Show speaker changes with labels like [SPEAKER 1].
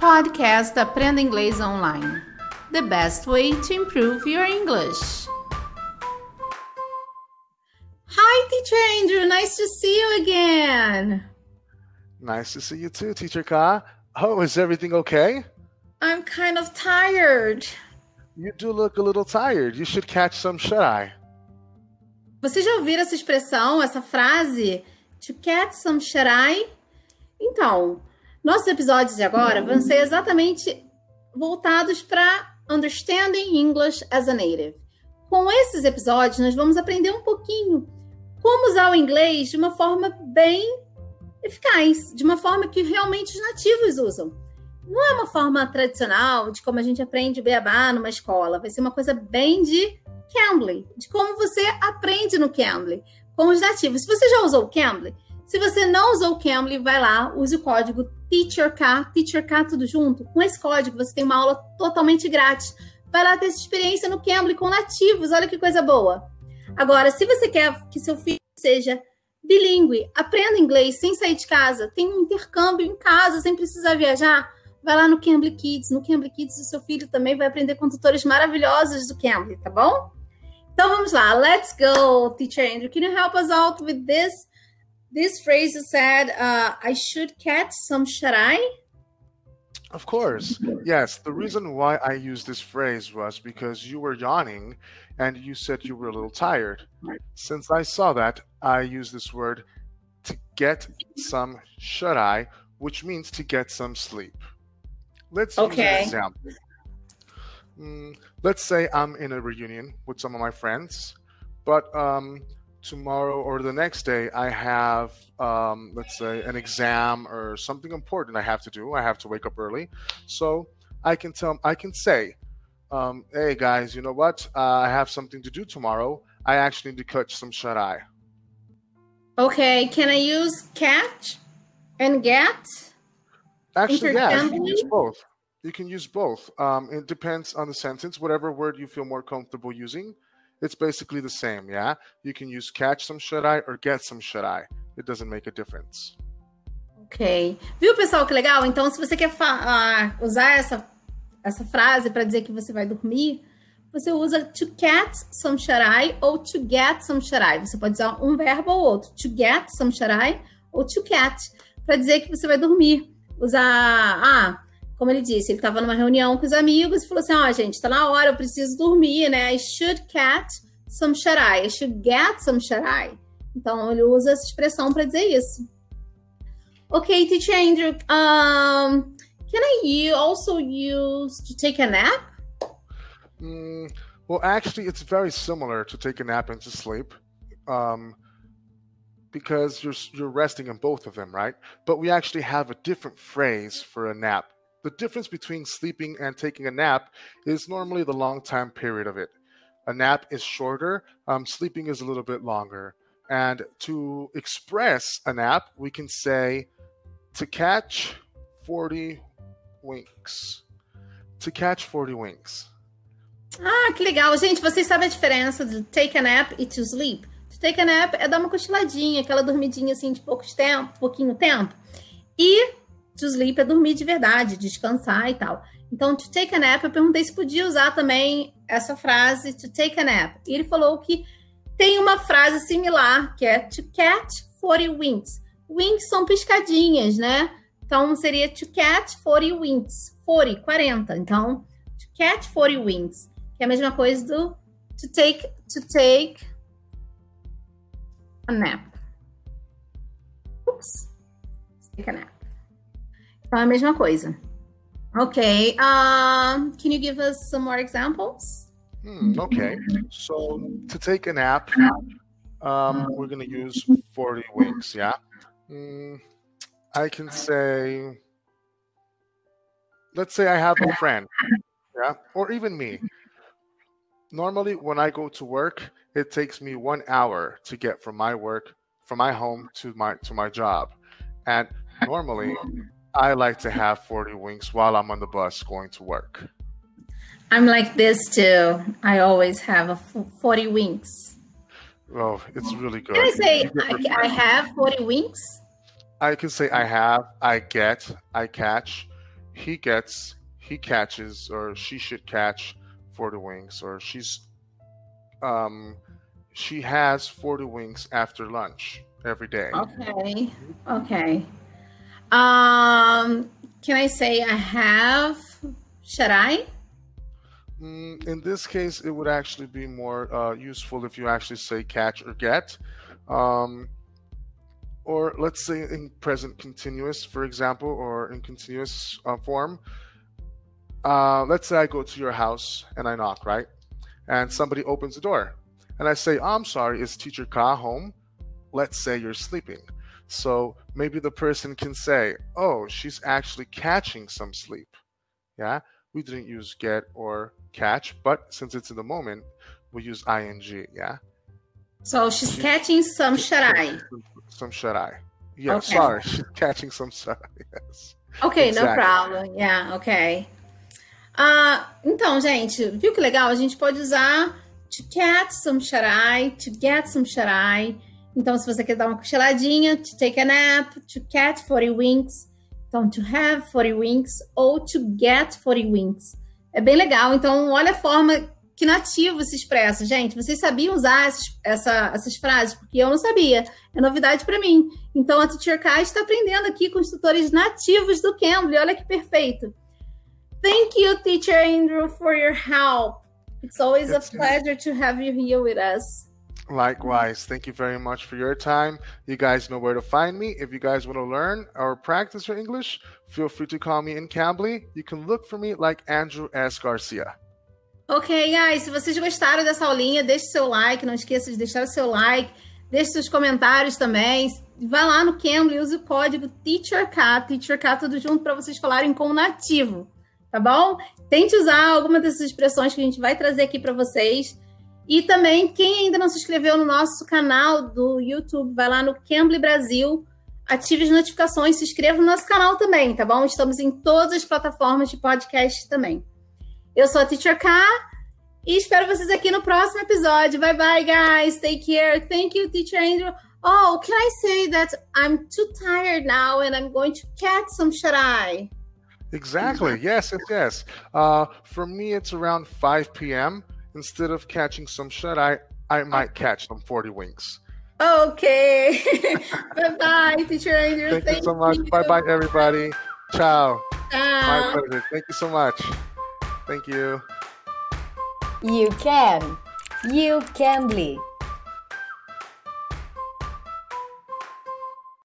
[SPEAKER 1] Podcast Aprenda Inglês Online. The best way to improve your English. Hi, Teacher Andrew. Nice to see you again.
[SPEAKER 2] Nice to see you too, Teacher Ka. Oh, is everything okay?
[SPEAKER 1] I'm kind of tired.
[SPEAKER 2] You do look a little tired. You should catch some shut eye.
[SPEAKER 1] Vocês já ouviram essa expressão, essa frase? To catch some shut eye? Então, nossos episódios de agora vão ser exatamente voltados para Understanding English as a Native. Com esses episódios, nós vamos aprender um pouquinho como usar o inglês de uma forma bem eficaz, de uma forma que realmente os nativos usam. Não é uma forma tradicional de como a gente aprende beabá numa escola, vai ser uma coisa bem de Cambly, de como você aprende no Cambly com os nativos. Se você já usou o Cambly, se você não usou o Cambly, vai lá, use o código TEACHERK, TEACHERK tudo junto. Com esse código você tem uma aula totalmente grátis. Vai lá ter essa experiência no Cambly com nativos, olha que coisa boa. Agora, se você quer que seu filho seja bilíngue, aprenda inglês sem sair de casa, tem um intercâmbio em casa sem precisar viajar, vai lá no Cambly Kids. No Cambly Kids o seu filho também vai aprender com tutores maravilhosos do Cambly, tá bom? Então vamos lá. Let's go, teacher Andrew. Can you help us out with this? This phrase you said, uh, I should catch some shut-eye.
[SPEAKER 2] Of course. Yes. The reason why I used this phrase was because you were yawning and you said you were a little tired. Since I saw that, I used this word to get some shut eye, which means to get some sleep. Let's
[SPEAKER 1] Okay.
[SPEAKER 2] use an example. Mm, let's say I'm in a reunion with some of my friends, but um, tomorrow or the next day I have, um, let's say, an exam or something important I have to do. I have to wake up early, so I can tell, I can say, um, "Hey guys, you know what? Uh, I have something to do tomorrow. I actually need to catch some shut eye."
[SPEAKER 1] Okay, can I use catch and get?
[SPEAKER 2] Actually, yeah, you can use both. You can use both. Um, it depends on the sentence. Whatever word you feel more comfortable using, it's basically the same. Yeah, you can use catch some shut eye or get some shut eye. It doesn't make a difference.
[SPEAKER 1] Ok. Viu, pessoal, que legal? Então, se você quer ah, usar essa, essa frase para dizer que você vai dormir, você usa to catch some shut-eye ou to get some shut-eye. Você pode usar um verbo ou outro. To get some shut-eye ou to catch para dizer que você vai dormir. Usar, ah, como ele disse, ele estava numa reunião com os amigos e falou assim, ó, gente, tá na hora, eu preciso dormir, né? I should catch some shut-eye. I should get some shut-eye. Então, ele usa essa expressão para dizer isso. Okay, teacher Andrew, um, can I also use to take a nap?
[SPEAKER 2] Mm, well, actually, it's very similar to take a nap and to sleep, um, because you're you're resting in both of them, right? But we actually have a different phrase for a nap. The difference between sleeping and taking a nap is normally the long time period of it. A nap is shorter. Um, sleeping is a little bit longer. And to express a nap, we can say to catch 40 winks. To catch 40 winks.
[SPEAKER 1] Ah, que legal. Gente, vocês sabem a diferença de take a nap e to sleep? To take a nap é dar uma cochiladinha, aquela dormidinha assim de poucos tempo, pouquinho tempo. E to sleep é dormir de verdade, descansar e tal. Então, to take a nap, eu perguntei se podia usar também essa frase, to take a nap. E ele falou que tem uma frase similar, que é to catch 40 winks. Winks são piscadinhas, né? Então, seria to catch 40 winks. 40, 40. Então, to catch 40 winks. Que é a mesma coisa do to take, to take a nap. Oops. Take a nap. Então, é a mesma coisa. Ok. Um, can you give us some more examples?
[SPEAKER 2] Hmm, okay. So to take a nap, um, we're going to use 40 winks, yeah? Mm, I can say, let's say I have a friend, yeah? Or even me. Normally, when I go to work, it takes me one hour to get from my work, from my home to my to my job. And normally, I like to have 40 winks while I'm on the bus going to work.
[SPEAKER 1] I'm like this too. I always have a f- 40 winks.
[SPEAKER 2] Oh, it's really good.
[SPEAKER 1] Can I say I, I have 40 winks?
[SPEAKER 2] I can say I have, I get, I catch. he gets, he catches, or she should catch 40 wings, or she's, um, she has 40 wings after lunch every day.
[SPEAKER 1] Okay. Okay. Um, can I say I have? Should I?
[SPEAKER 2] Mm, in this case, it would actually be more uh, useful if you actually say catch or get. Um, or let's say in present continuous, for example, or in continuous uh, form. Uh, let's say I go to your house and I knock, right? And somebody opens the door. And I say, I'm sorry, is teacher Ka home? Let's say you're sleeping. So maybe the person can say, oh, she's actually catching some sleep. Yeah, we didn't use get or catch, but since it's in the moment, we use ing. Yeah.
[SPEAKER 1] So she's catching some shut-eye.
[SPEAKER 2] Some shut-eye. Yeah,
[SPEAKER 1] Okay.
[SPEAKER 2] sorry, she's catching some shut-eye. Yes.
[SPEAKER 1] Ok, no
[SPEAKER 2] Exactly.
[SPEAKER 1] problem. Yeah, ok. Ah, então, gente, viu que legal? A gente pode usar to catch some shut-eye, to get some shut-eye. Então, se você quer dar uma cochiladinha, to take a nap, to catch 40 winks. Então, to have 40 winks ou to get 40 winks. É bem legal. Então, olha a forma que nativo se expressa. Gente, vocês sabiam usar essas, essa- essas frases? Porque eu não sabia. É novidade para mim. Então, a Teacher Kai está aprendendo aqui com os tutores nativos do Cambly. Olha que perfeito. Thank you, Teacher Andrew, for your help. It's always a pleasure to have you here with us.
[SPEAKER 2] Likewise, thank you very much for your time. You guys know where to find me. If you guys want to learn or practice your English, feel free to call me in Cambly. You can look for me like Andrew S. Garcia.
[SPEAKER 1] Ok, guys, se vocês gostaram dessa aulinha, deixe seu like, não esqueça de deixar o seu like, deixe seus comentários também. Vai lá no Cambly, use o código TEACHERK, TEACHERK tudo junto para vocês falarem com o nativo, tá bom? Tente usar alguma dessas expressões que a gente vai trazer aqui para vocês. E também, quem ainda não se inscreveu no nosso canal do YouTube, vai lá no Cambly Brasil, ative as notificações, se inscreva no nosso canal também, tá bom? Estamos em todas as plataformas de podcast também. Eu sou a Teacher K e espero vocês aqui no próximo episódio. Bye bye, guys. Take care. Thank you, Teacher Andrew. Oh, can I say that I'm too tired now and I'm going to catch some shut eye?
[SPEAKER 2] Exactly. Yes, yes. Uh, for me, it's around 5 p.m. Instead of catching some shut eye, I might catch some 40 winks.
[SPEAKER 1] Okay. bye bye, Teacher Andrew.
[SPEAKER 2] Thank, you so much. Bye bye, everybody. Ciao. My pleasure. Thank you so much. Thank you.
[SPEAKER 3] You can. You can be.